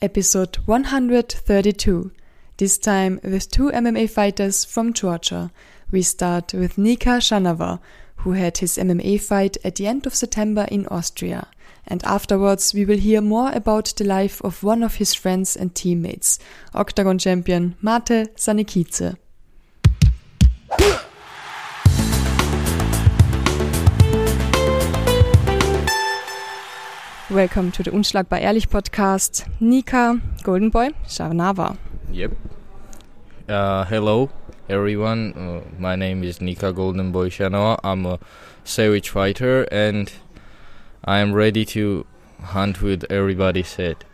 episode 132. This time with two MMA fighters from Georgia. We start with Nika Shanava, who had his MMA fight at the end of September in Austria. And afterwards, we will hear more about the life of one of his friends and teammates, Oktagon champion Mate Sanikidze. Welcome to the Unschlagbar Ehrlich podcast. Nika, Golden Boy, Shanava. Yep. Uh, hello, everyone. Uh, my name is Nika Golden Boy Shanava. I'm a savage fighter and I'm ready to hunt with everybody's head.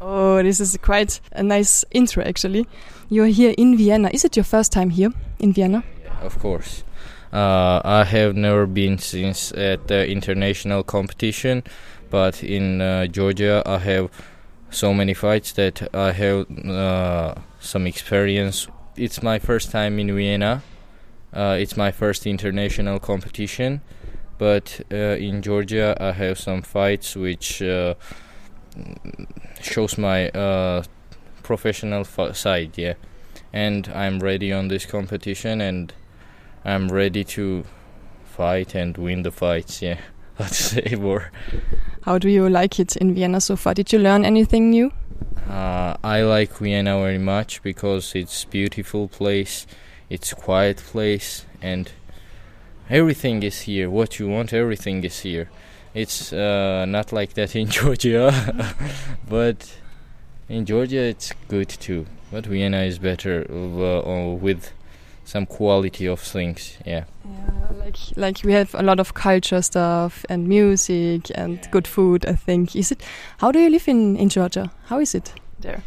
Oh, this is quite a nice intro, actually. You're here in Vienna. Is it your first time here in Vienna? Of course. Uh, I have never been since at the international competition but in uh, Georgia I have so many fights that I have uh, some experience. It's my first time in Vienna. Uh, it's my first international competition, but uh, in Georgia I have some fights which uh, shows my uh, professional side. Yeah, and I'm ready on this competition, and I'm ready to fight and win the fights. Yeah, let's say more. How do you like it in Vienna so far? Did you learn anything new? Uh, I like Vienna very much because it's beautiful place, it's quiet place, and everything is here. What you want, everything is here. It's uh, not like that in Georgia, but in Georgia it's good too. But Vienna is better uh, with some quality of things. Yeah. Yeah, like like we have a lot of culture stuff and music and yeah. good food. I think is it. How do you live in in Georgia? How is it there?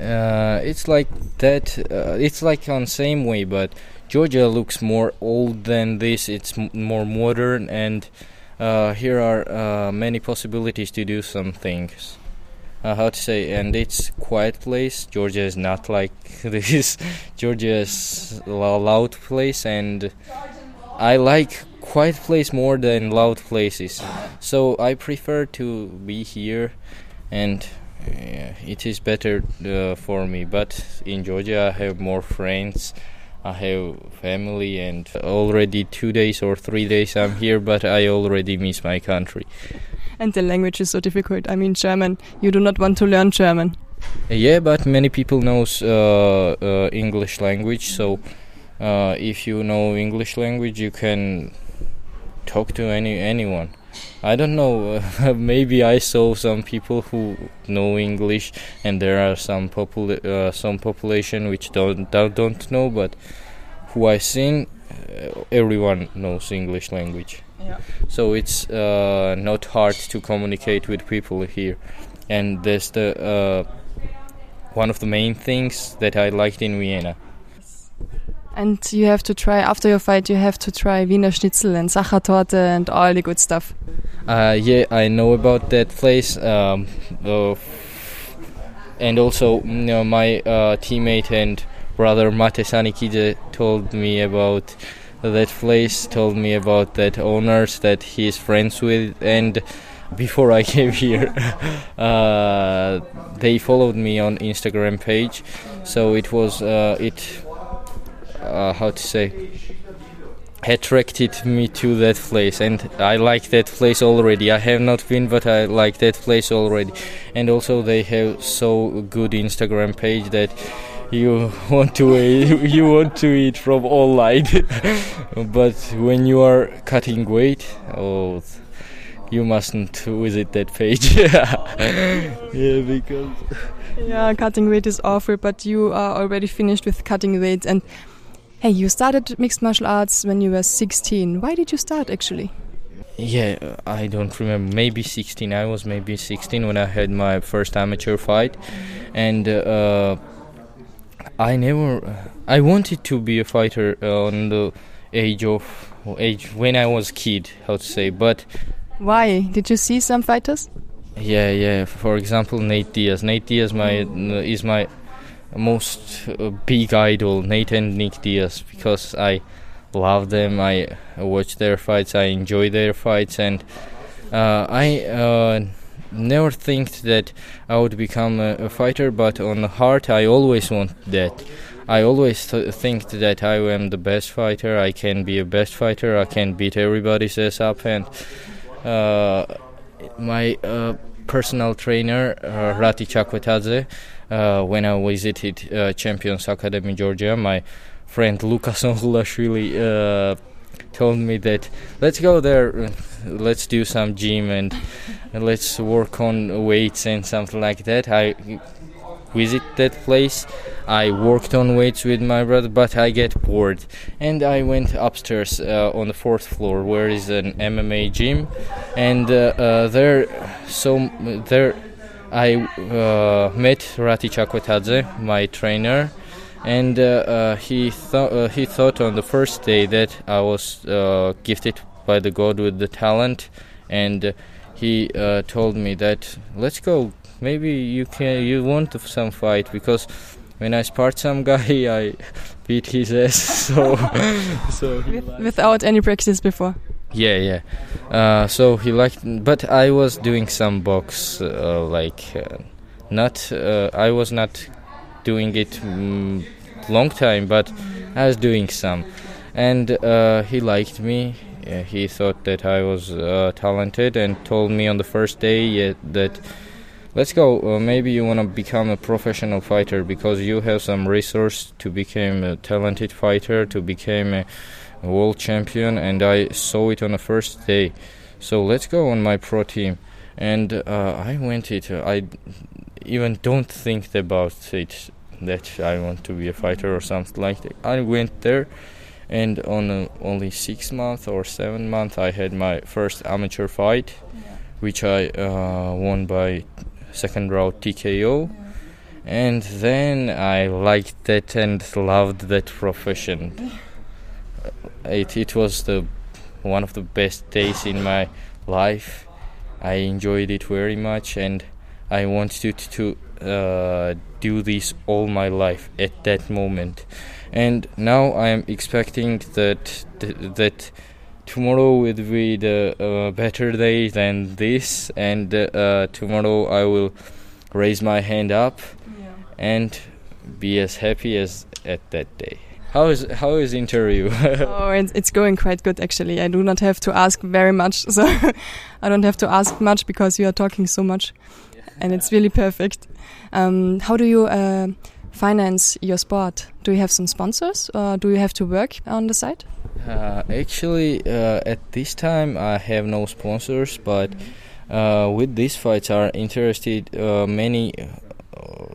Uh, it's like that. Uh, it's like on same way, but Georgia looks more old than this. It's more modern, and uh, here are uh, many possibilities to do some things uh, how to say and it's quiet place. Georgia is not like this. Georgia is a loud place and i like quiet place more than loud places. So i prefer to be here and uh, it is better uh, for me. But in georgia i have more friends. I have family and already two days or three days I'm here, but I already miss my country and the language is so difficult. I mean, German. You do not want to learn German. Yeah, but many people knows uh, uh, English language. So uh, if you know English language, you can talk to any anyone. I don't know. maybe I saw some people who know English, and there are some popul- uh, some population which don't don't know. But who I seen, uh, everyone knows English language. Yeah. So it's uh, not hard to communicate with people here, and that's the uh, one of the main things that I liked in Vienna. And you have to try after your fight. You have to try Wiener Schnitzel and Sachertorte and all the good stuff. Uh, yeah, I know about that place. Um, uh, and also, you know, my uh, teammate and brother Mate Sanikidze told me about that place told me about that owners that he is friends with and before I came here uh, they followed me on Instagram page. So it was uh, it uh, how to say attracted me to that place and I like that place already. I have not been but I like that place already. And also they have so good Instagram page that you want to eat, you want to eat from online but when you are cutting weight oh you mustn't visit that page. Yeah because yeah cutting weight is awful but you are already finished with cutting weight and hey you started mixed martial arts when you were 16 why did you start actually? Yeah i don't remember. Maybe 16 i was maybe 16 when i had my first amateur fight. And uh, I never. I wanted to be a fighter on the age of age when I was kid. How to say? But why did you see some fighters? Yeah, yeah. For example, Nate Diaz. Nate Diaz, my is my most uh, big idol. Nate and Nick Diaz because I love them. I watch their fights. I enjoy their fights, and uh, I uh, never think that I would become a, a, fighter, but on the heart, I always want that. I always th- think that I am the best fighter. I can be a best fighter. I can beat everybody's ass up. And uh, my uh, personal trainer, uh, Rati Chakvetadze, uh, when I visited uh, Champions Academy Georgia, my friend Lukas Onhulashvili uh, told me that let's go there, let's do some gym and let's work on weights and something like that. I visit that place. I worked on weights with my brother, but I get bored, and I went upstairs uh, on the fourth floor, where is an MMA gym, and uh, uh, there, so there, I uh, met Rati Chakvetadze, my trainer, and uh, uh, he thought he thought on the first day that I was gifted by the God with the talent, and he told me that let's go. Maybe you can you want some fight because when I spart some guy I beat his ass. So so without any practice before. Yeah yeah. Uh, so he liked but I was doing some box uh, like uh, not uh, I was not doing it mm, long time but I was doing some. And uh, he liked me. He thought that I was uh, talented and told me on the first day that let's go. Uh, maybe you want to become a professional fighter because you have some resource to become a talented fighter to become a world champion and i saw it on the first day. So let's go on my pro team and uh, i went it i even don't think about it that i want to be a fighter or something like that i went there and on uh, only six months or seven months i had my first amateur fight yeah. which i uh, won by second round TKO. And then I liked that and loved that profession. It, it was the one of the best days in my life. I enjoyed it very much, and I wanted to, to uh, do this all my life at that moment. And now I am expecting that that tomorrow will be the uh, better day than this, and uh, tomorrow I will raise my hand up yeah. and be as happy as at that day. How is how is the interview? oh, it's, it's going quite good actually. I do not have to ask very much, so I don't have to ask much because you are talking so much, yeah. and it's really perfect. Um, how do you uh, finance your sport? Do you have some sponsors, or do you have to work on the side? Uh, actually, uh, at this time, I have no sponsors, but uh, with these fights are interested uh, many uh,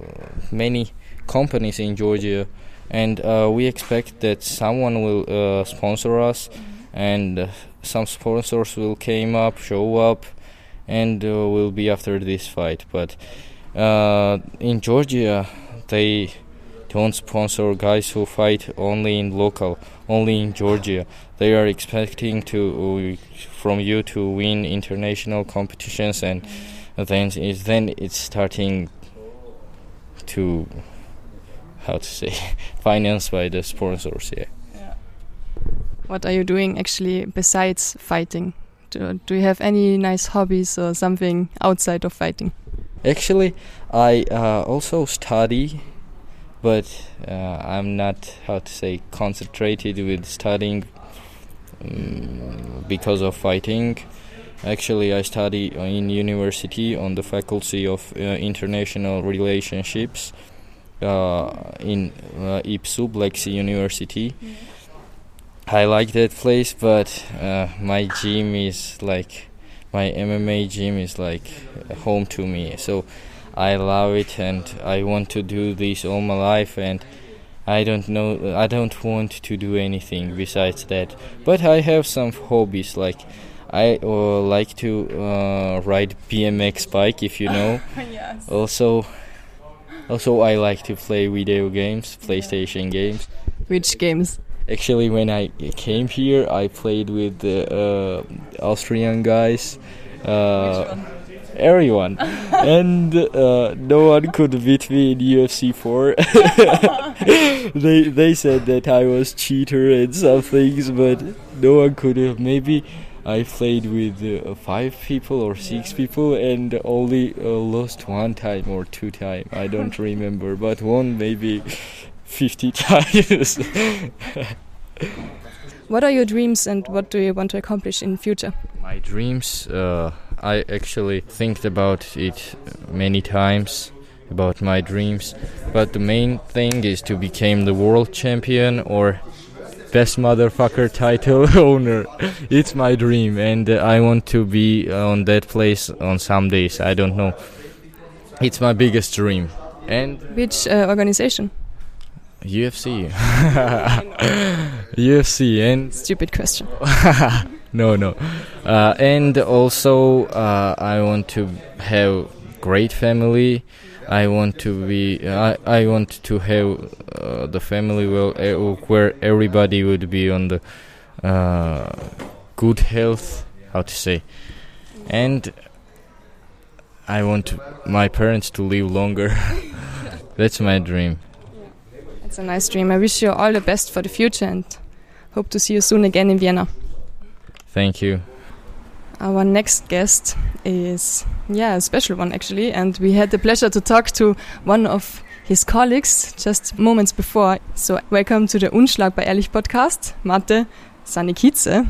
many companies in Georgia, and uh, we expect that someone will sponsor us, and some sponsors will came up, show up, and will be after this fight. But in Georgia, they don't sponsor guys who fight only in local, only in Georgia. They are expecting to uh, from you to win international competitions, and then it's, then it's starting to how to say financed by the sponsors. Yeah. yeah. What are you doing actually besides fighting? Do, do you have any nice hobbies or something outside of fighting? Actually, I uh, also study but uh, I'm not how to say concentrated with studying um, because of fighting. Actually, I study in university on the faculty of uh, international relationships in uh, IBSU, Black Sea University. I like that place, but uh, my gym is like my MMA gym is like home to me. So I love it and I want to do this all my life and I don't know I don't want to do anything besides that but I have some hobbies like I uh, like to uh, ride BMX bike if you know yes. also also I like to play video games PlayStation games which games actually when I came here I played with the uh, Austrian guys uh, everyone, and uh, no one could beat me in UFC 4. they they said that I was cheater and some things, but no one could have. Maybe I played with uh, five people or six people and only uh, lost one time or two time. I don't remember, but one maybe 50 times. what are your dreams and what do you want to accomplish in future? My dreams, uh, I actually think about it many times about my dreams, but the main thing is to become the world champion or best motherfucker title owner. It's my dream, and uh, I want to be on that place on some days. I don't know. It's my biggest dream. And which uh, organization? UFC. UFC and stupid question. no, no. Uh, and also, uh, I want to have great family. I want to be. I, I want to have uh, the family well, uh, where everybody would be on the uh, good health. How to say, and I want my parents to live longer. That's my dream. It's a nice dream. I wish you all the best for the future and hope to see you soon again in Vienna. Thank you. Our next guest is, yeah, a special one actually, and we had the pleasure to talk to one of his colleagues just moments before. So, welcome to the Unschlagbar Ehrlich podcast, Mate Sanikidze.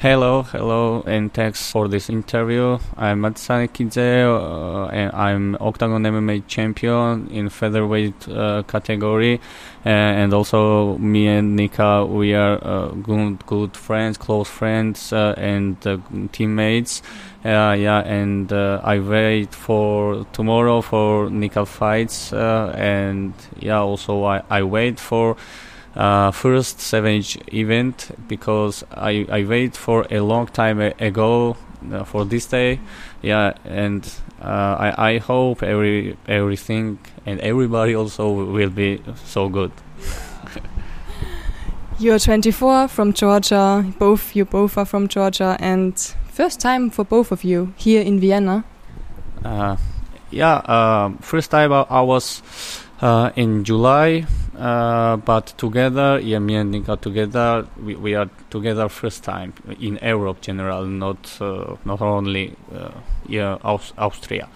Hello, hello, and thanks for this interview. I'm Mate Sanikidze, uh, and I'm Oktagon MMA champion in featherweight uh, category, uh, and also me and Nika, we are uh, good, good friends, close friends, uh, and uh, yeah, and uh, I wait for tomorrow for Nika fights, uh, and yeah, also I, I wait for uh, first Savage event because I, I wait for a long time ago uh, for this day. Yeah, and uh, I, I hope every everything and everybody also will be so good. You're 24 from Georgia. Both you both are from Georgia, and first time for both of you here in Vienna. Uh, yeah, uh, first time I was uh, in July uh, but together, yeah, me and Nika together, we, we are together first time in Europe general, not uh, not only uh, yeah Aus- Austria.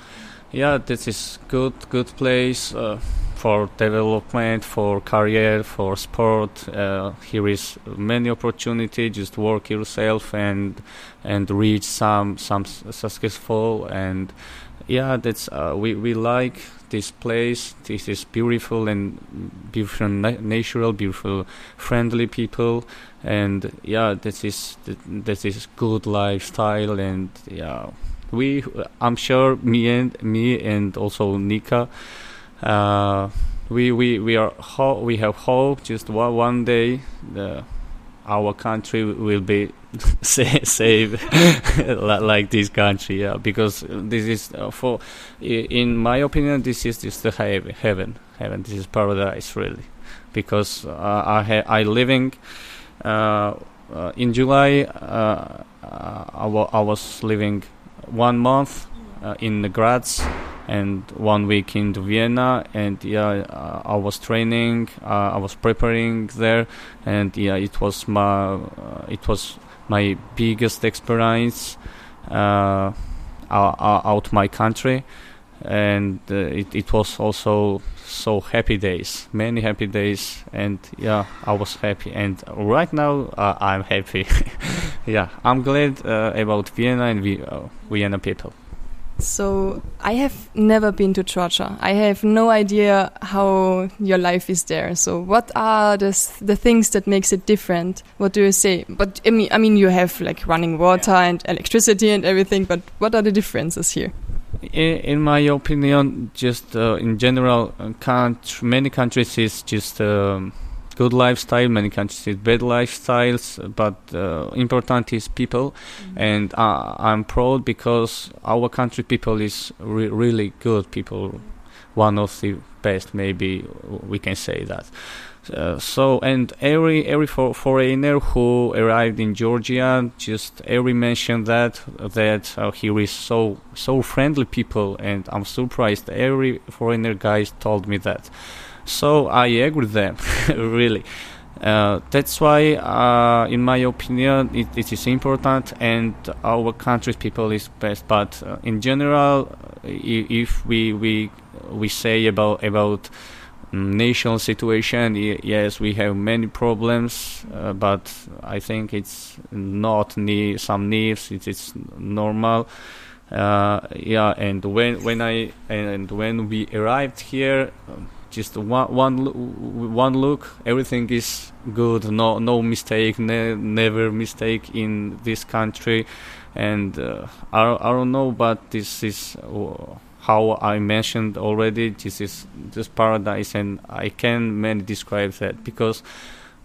Yeah, this is good good place uh, for development, for career, for sport. Uh, here is many opportunity. Just work yourself and and reach some some successful and yeah, that's uh, we we like this place. This is beautiful and beautiful, na- natural, beautiful, friendly people, and yeah, this is this is good lifestyle, and yeah, we. I'm sure me and me and also Nika. Uh, we we we are ho- we have hope. Just one one day, the our country will be safe like this country yeah because this is uh, for in my opinion this is just the heaven heaven this is paradise really because uh, I ha- I living uh, uh in July uh, uh, I, wa- I was living one month in the Graz and one week in Vienna, and yeah, uh, I was training, uh, I was preparing there, and yeah, it was my uh, it was my biggest experience uh, out my country, and uh, it it was also so happy days, many happy days, and yeah, I was happy, and right now uh, I'm happy. yeah, I'm glad about Vienna and Vienna people. So I have never been to Georgia. I have no idea how your life is there. So what are the the things that makes it different? What do you say? But I mean, I mean, you have like running water and electricity and everything. But what are the differences here? In, in my opinion, just uh, in general, uh, many countries is just. Um, good lifestyle many countries with bad lifestyles but uh, important is people mm-hmm. and uh, i'm proud because our country people is re- really good people one of the best maybe we can say that uh, so and every every for, foreigner who arrived in Georgia, just every mentioned that that uh, here is so so friendly people, and I'm surprised. Every foreigner guys told me that. So I agree with them, really. Uh, that's why, uh, in my opinion, it, it is important, and our country's people is best. But uh, in general, if we we we say about about national situation, yes, we have many problems, uh, but I think it's not ne- some needs. It is normal. Uh, yeah, and when when I and when we arrived here. Um, just one one one look everything is good. No no mistake ne- never mistake in this country. And uh, I, I don't know but this is uh, how I mentioned already this is this paradise and I can many describe that because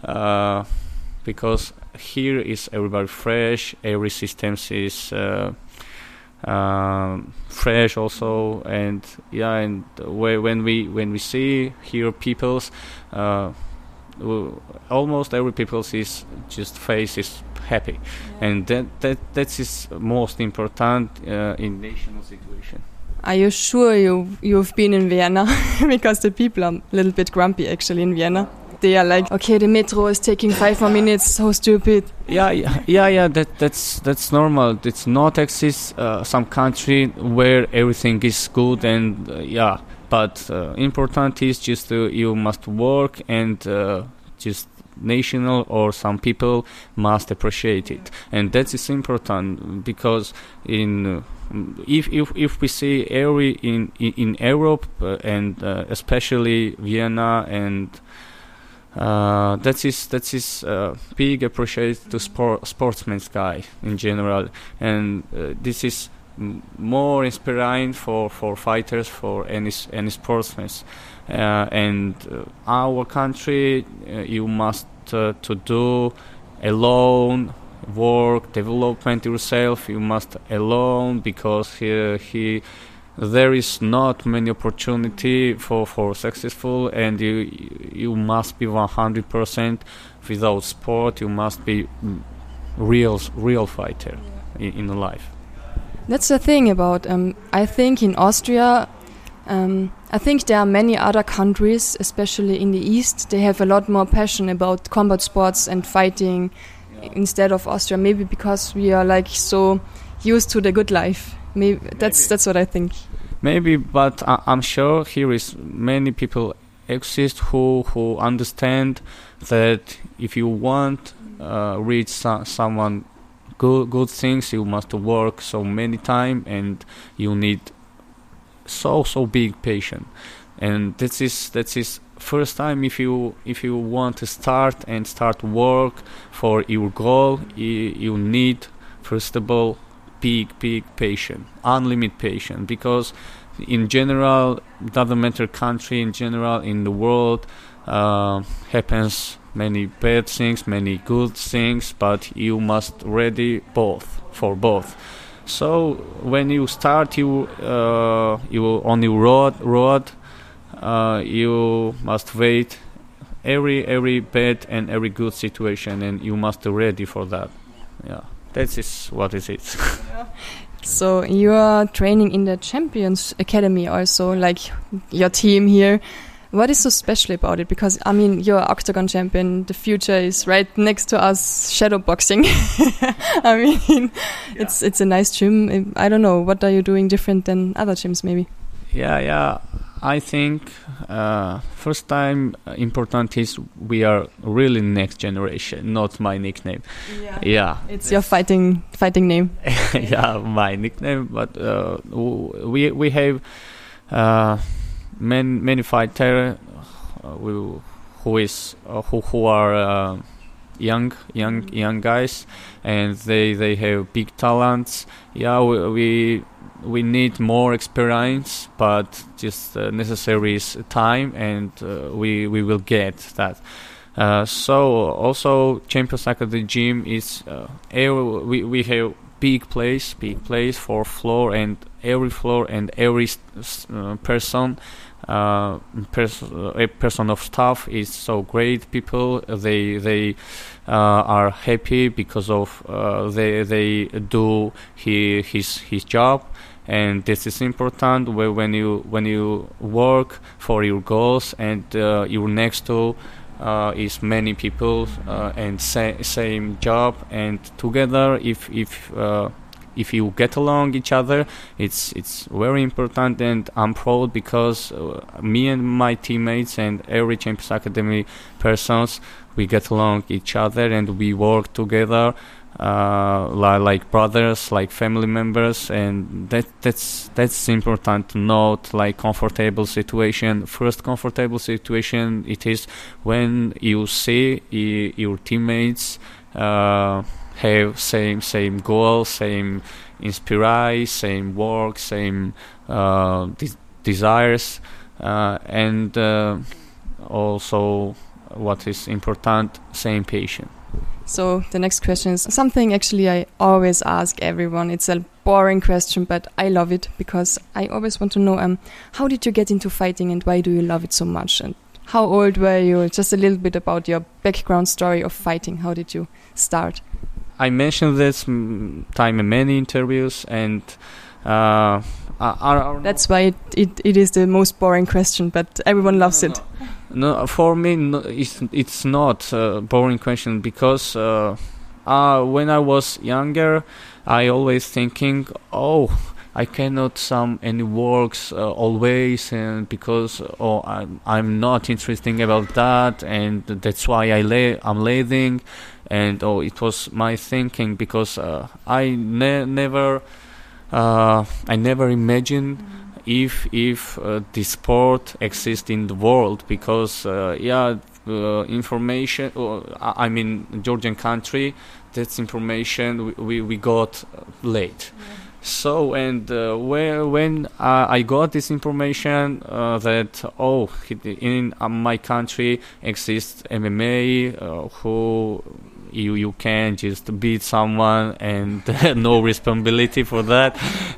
uh, because here is everybody fresh every system is uh, um, fresh also. And yeah and when we when we see here people's uh, almost every people is just face is happy. Yeah. and that that that is most important uh, in national situation. Are you sure you you've been in vienna? Because the people are a little bit grumpy actually in vienna they are like, okay, the metro is taking five more minutes. So stupid. Yeah, yeah, yeah. that that's that's normal. It's not exist uh, some country where everything is good and uh, yeah. But uh, important is just uh, you must work and uh, just national or some people must appreciate it and that is important because in uh, if if if we see every in in, in Europe uh, and uh, especially Vienna and uh, that is that is uh, big appreciate to sport sportsman's guy in general, and uh, this is m- more inspiring for, for fighters for any any sportsmen. Uh, and uh, our country, uh, you must to do alone work development yourself. You must alone because he he there is not many opportunity for, for successful and you you must be 100% without sport. You must be real real fighter in, in life. That's the thing about um, i think in austria um, i think there are many other countries especially in the east they have a lot more passion about combat sports and fighting yeah. instead of austria maybe because we are like so used to the good life. Maybe, maybe. that's that's what i think maybe but I, am sure here is many people exist who who understand that if you want uh, reach so, someone good good things you must work so many time and you need so so big patience and this is that is first time if you if you want to start and start work for your goal you, you need first of all big, big patient, unlimited patient, because in general, doesn't matter country, in general, in the world, uh, happens many bad things, many good things, but you must ready both for both. So when you start, you uh, you on your road road, uh, you must wait every every bad and every good situation, and you must ready for that. Yeah that is what it is. so you are training in the Champions Academy also, like your team here. What is so special about it? Because I mean, you're Oktagon champion. The future is right next to us. Shadow boxing. I mean, yeah. it's it's a nice gym. I don't know. What are you doing different than other gyms, maybe? Yeah, yeah. I think uh, first time uh, important is we are really next generation, not my nickname. Yeah, yeah. it's your fighting fighting name. yeah, my nickname. But uh, we we have uh, many many fighter uh, who is uh, who who are young young mm-hmm. young guys, and they they have big talents. Yeah, we, we we need more experience, but just uh, necessary is time, and uh, we we will get that. Uh, so also Champions Academy gym is uh, we we have big place, big place for floor, and every floor and every uh, person. Uh, pers- a person of staff is so great people they they are happy because of they they do he, his his job and this is important when you when you work for your goals and uh, you're next to uh, is many people uh, and sa- same job. And together if if uh, if you get along each other it's it's very important. And I'm proud because uh, me and my teammates and every Champions Academy persons we get along each other and we work together uh, li- like brothers, like family members, and that that's that's important to note. Like comfortable situation, first comfortable situation it is when you see i- your teammates uh, have same same goal, same inspire, same work, same uh, de- desires, uh, and uh, also what is important, same patient. So the next question is something actually I always ask everyone. It's a boring question, but I love it because I always want to know um, how did you get into fighting and why do you love it so much? And how old were you? Just a little bit about your background story of fighting. How did you start? I mentioned this mm, time in many interviews, and uh, I, I, I That's why it, it, it is the most boring question, but everyone loves it. No, for me, no, it's it's not a boring question because uh, uh, when I was younger, I always thinking, oh, I cannot some any works uh, always, and because oh I'm I'm not interesting about that, and that's why I lay I'm leading, and oh it was my thinking because uh, I ne- never uh, I never imagined if if uh, this sport exists in the world because uh, yeah uh, information uh, I mean Georgian country that's information we, we, got late. So and uh, where when uh, I got this information uh, that oh in my country exists MMA uh, who you you can just beat someone and no responsibility for that.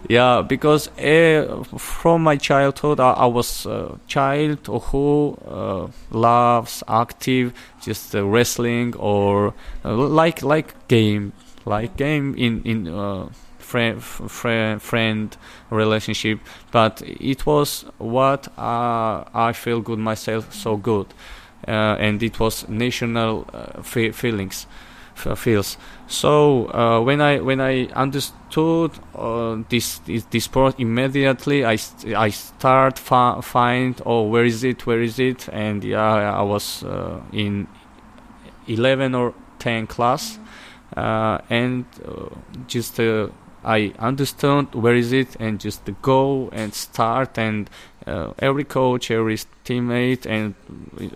Yeah because uh, from my childhood I, I was a child who uh, loves active just uh, wrestling or uh, like like game like game in in uh, friend friend friend relationship. But it was what uh, I feel good myself so good and it was national uh, fe- feelings feels. So uh, when I when I understood uh, this, this this sport immediately I I start fi- find oh where is it where is it? And yeah I was uh, in 11 or 10 class uh, and uh, just uh, I understood where is it and just go and start and uh, every coach every teammate and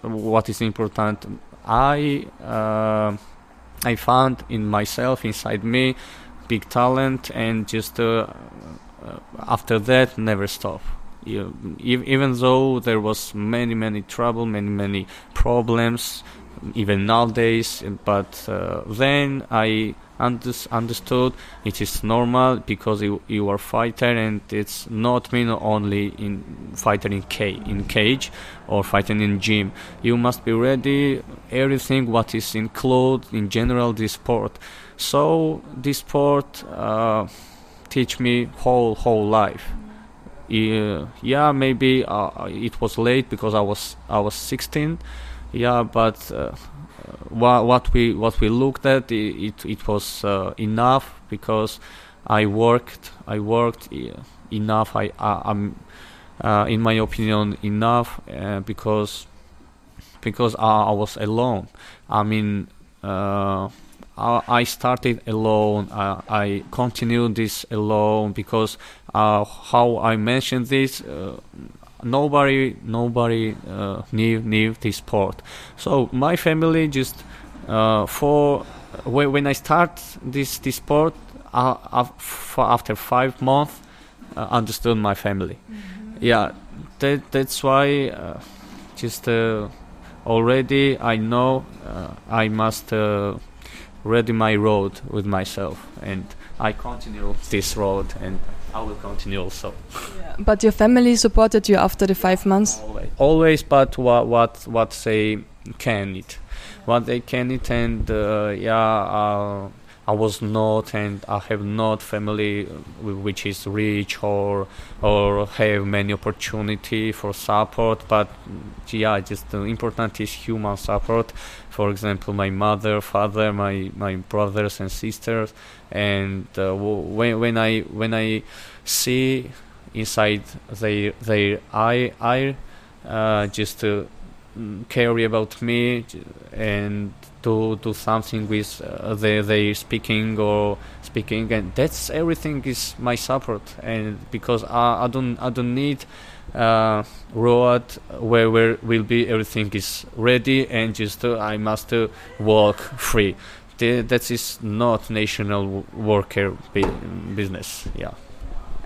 what is important I uh, I found in myself inside me big talent and just uh, uh, after that never stop. You, even though there was many many trouble many many problems even nowadays but uh, then I understood it is normal because you, you are fighter and it's not mean only in fighter in ca- in cage or fighting in gym. You must be ready. Everything what is included in general this sport. So this sport uh, teach me whole whole life. Yeah, yeah maybe uh, it was late because I was I was 16 yeah but uh, what, what we what we looked at it it, it was uh, enough because I worked I worked uh, enough. I, I I'm uh, in my opinion enough uh, because because I, I was alone. I mean uh, I, I started alone. I continued this alone because uh, how I mentioned this uh, nobody nobody uh, knew knew this sport so my family just for when, I start this this uh, after five months understood my family yeah that that's why uh, just uh, already I know uh, I must uh, ready my road with myself and I continue this road and I will continue also. But your family supported you after the five months? always, always but what what what they can it. What they can it and uh, yeah uh, I was not, and I have not family which is rich or or have many opportunity for support. But yeah, just the important is human support. For example, my mother, father, my my brothers and sisters, and uh, when when I when I see inside their their eye eye, uh, just to care about me and to do something with uh, they they speaking or speaking and that's everything is my support and because I, I don't I don't need uh, road where where will be everything is ready and just uh, I must uh, walk free. The, that is not national worker business. Yeah.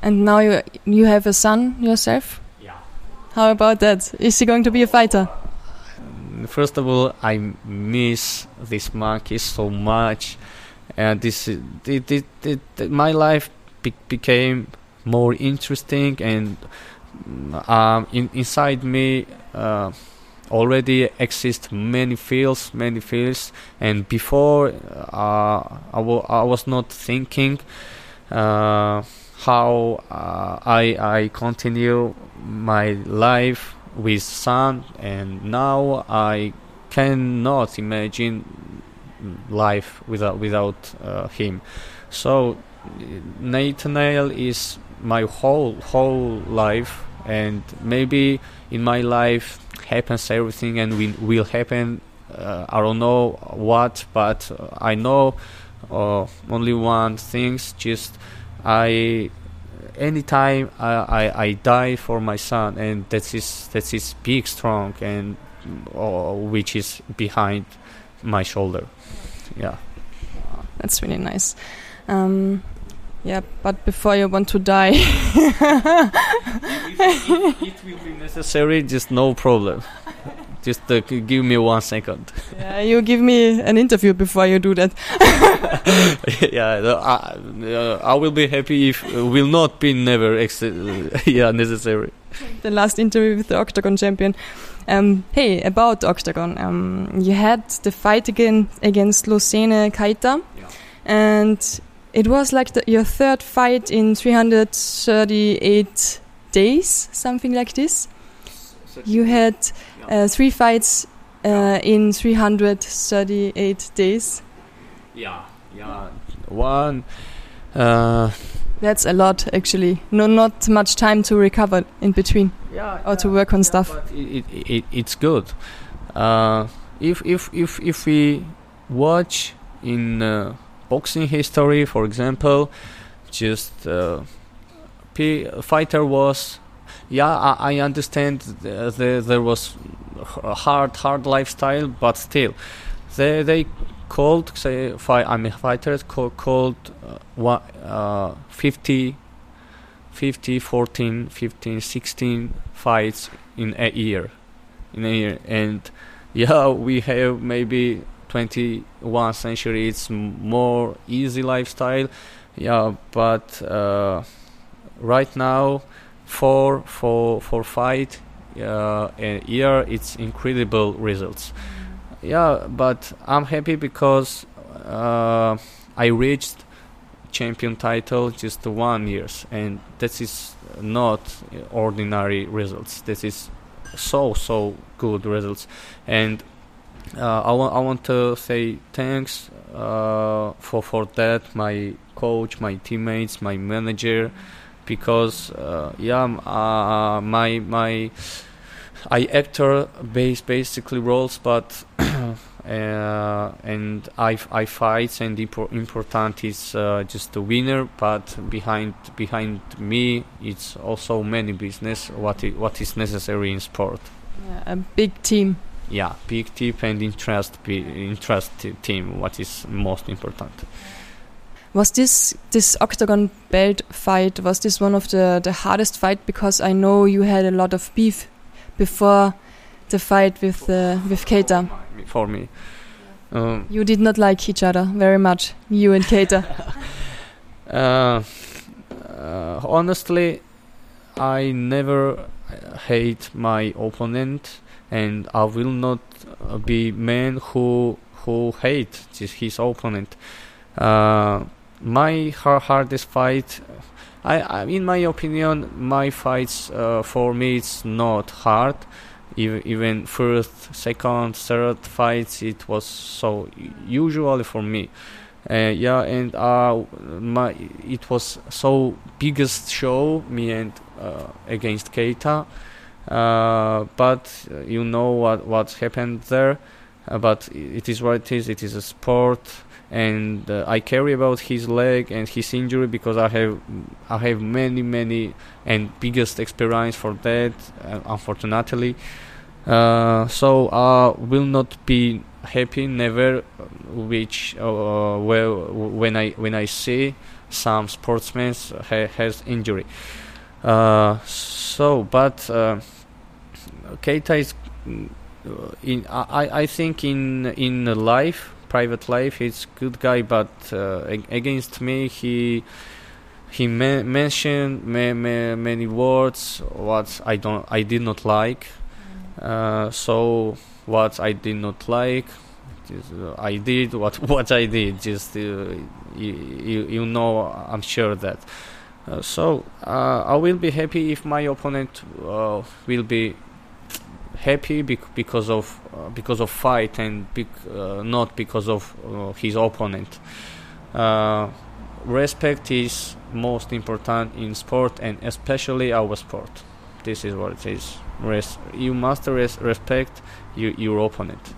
And now you you have a son yourself. Yeah. How about that? Is he going to be a fighter? First of all, I miss this monkey so much, and this it, it, it, my life be- became more interesting, and um, in, inside me uh, already exist many fields, many fields, and before uh, I, w- I was not thinking. Uh, how uh, I I continue my life with son and now I cannot imagine life without without uh, him. So Nathanael is my whole whole life and maybe in my life happens everything and will will happen. Uh, I don't know what but I know uh, only one things just I anytime I, I, I die for my son, and that's his that's his big, strong, and uh, which is behind my shoulder. Yeah, that's really nice. Um, yeah, but before you want to die, if, if, it will be necessary. Just no problem. Just uh, give me one second. Yeah, you give me an interview before you do that. yeah, I, uh, I will be happy if uh, will not be never ex- yeah necessary. The last interview with the Oktagon champion. Um, hey, about Oktagon, um, you had the fight again against Losene Keita, yeah. and it was like the, your third fight in 338 days, something like this. You had uh, three fights uh, in 338 days. Yeah, yeah. One. Uh, That's a lot, actually. No, not much time to recover in between. Yeah, or to work on yeah, stuff. It, it, it, it's good. Uh, if if if if we watch in uh, boxing history, for example, just uh, P fighter was yeah, I, I understand the, the, there was a hard, hard lifestyle, but still, they they called say fight. I'm a fighter called, called uh, uh, 50, 50, 14, 15, 16 fights in a year, in a year, and yeah, we have maybe 21 century. It's more easy lifestyle, yeah, but uh, right now for for for fight uh, a year it's incredible results. Yeah but i'm happy because uh, i reached champion title just one years and that is not ordinary results. This is so so good results. And uh, I, wa- I want to say thanks uh, for for that my coach my teammates my manager because uh, yeah uh, my my I actor base basically roles but uh, and I, I fight and impor- important is uh, just the winner but behind behind me it's also many business what I- what is necessary in sport. Yeah, a big team. Yeah big team and interest be- interest team what is most important was this this octagon belt fight was this one of the the hardest fight because I know you had a lot of beef before the fight with uh, with Keita. For me, um, you did not like each other very much, you and Keita. uh, uh, honestly, I never hate my opponent, and I will not be man who who hate his opponent Uh, my har- hardest fight, I, I, in my opinion, my fights uh, for me it's not hard. Even, even first, second, third fights, it was so usually for me. Uh, yeah, and uh, my it was so biggest show me and uh, against Keita. Uh, but uh, you know what what happened there. Uh, but it is what it is. It is a sport, and uh, I carry about his leg and his injury because I have I have many many and biggest experience for that. Uh, unfortunately, uh, so I will not be happy never, which well when I when I see some sportsmen ha- has injury. so, but Keita is in I, I think in in life private life he's good guy but uh, against me he he ma- mentioned ma- ma- many words what I don't I did not like. Uh, so what I did not like just, uh, I did what what I did just uh, you, you, you know I'm sure that. Uh, so uh, I will be happy if my opponent will be happy bec- because of uh, because of fight and bec- uh, not because of uh, his opponent. Uh, respect is most important in sport and especially our sport. This is what it is. Res- you must res- respect you, your opponent.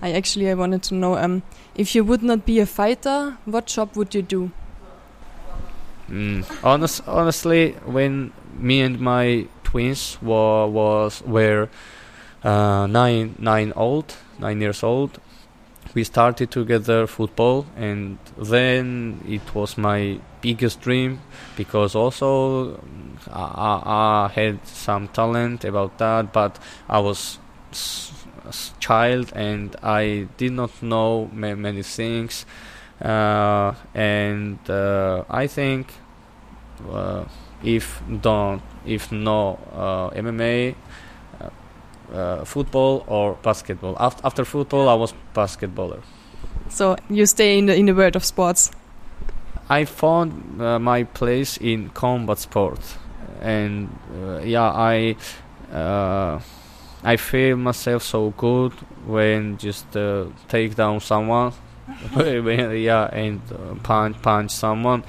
I actually I wanted to know um, if you would not be a fighter, what job would you do? Mm. Honest, honestly, when me and my twins was were uh, nine nine old nine years old. We started together football and then it was my biggest dream because also I, I had some talent about that but I was a child and I did not know ma- many things. Uh, and uh, I think uh, if don't if no uh, MMA, uh, uh, football or basketball. After, after football, I was basketballer. So you stay in the in the world of sports. I found uh, my place in combat sport, and uh, yeah, I uh, I feel myself so good when just take down someone, yeah, and punch punch someone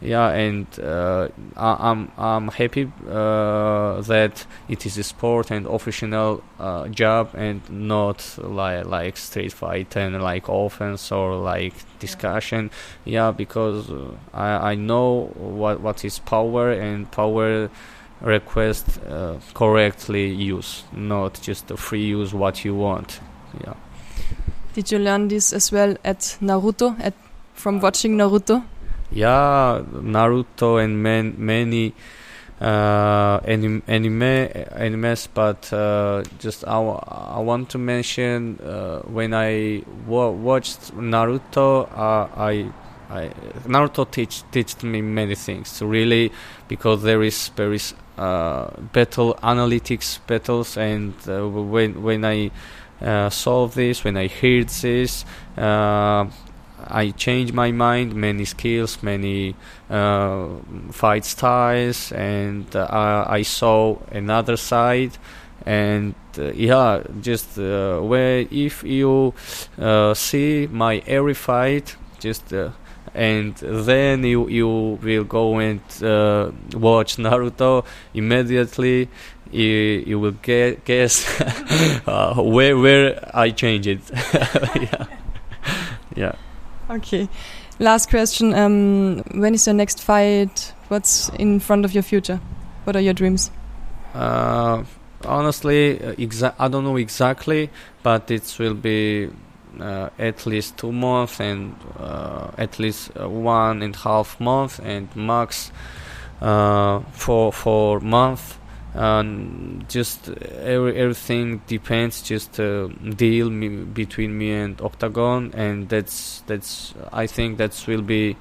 yeah and uh, I, am I'm happy uh, that it is a sport and official uh, job and not like like street fight and like offense or like discussion. Yeah because uh, I, I know what what is power and power request uh, correctly use not just a free use what you want. Yeah. Did you learn this as well at Naruto at from watching Naruto yeah, Naruto and man, many uh, anim, anime animes, but uh, just I, want to mention uh, when I wa- watched Naruto, uh, I, I Naruto teach teached me many things really because there is there is uh, battle analytics battles and uh, when when I saw this when I heard this I changed my mind, many skills, many uh, fight styles, and uh, I saw another side. And uh, yeah, just uh, where if you uh, see my every fight, just uh, and then you you will go and watch Naruto immediately. You, you will get, guess where where I changed it. yeah. yeah. Okay. Last question. Um, when is your next fight? What's in front of your future? What are your dreams? Uh, honestly, uh, I don't know exactly, but it will be uh, at least two months and uh, at least uh, one and a half month and max uh, four four month and just every, everything depends just a deal me, between me and Oktagon and that's that's i think that will be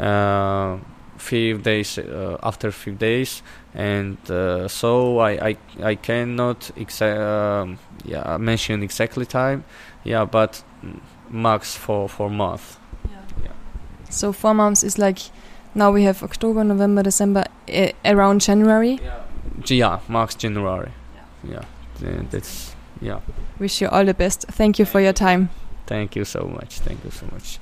uh, few days uh, after few days and uh, so I, I i cannot exa- um, yeah mention exactly time yeah but max for for month yeah. yeah. So four months is like now we have October, November, December, uh, around January. Yeah, March, January. Yeah, yeah. that's yeah. Wish you all the best. Thank you for your time. Thank you so much. Thank you so much.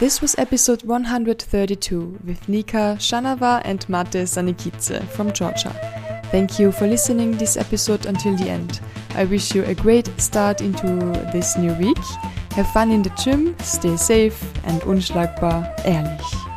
This was episode 132 with Nika Shanava and Mate Sanikidze from Georgia. Thank you for listening this episode until the end. I wish you a great start into this new week. Have fun in the gym, stay safe and unschlagbar ehrlich.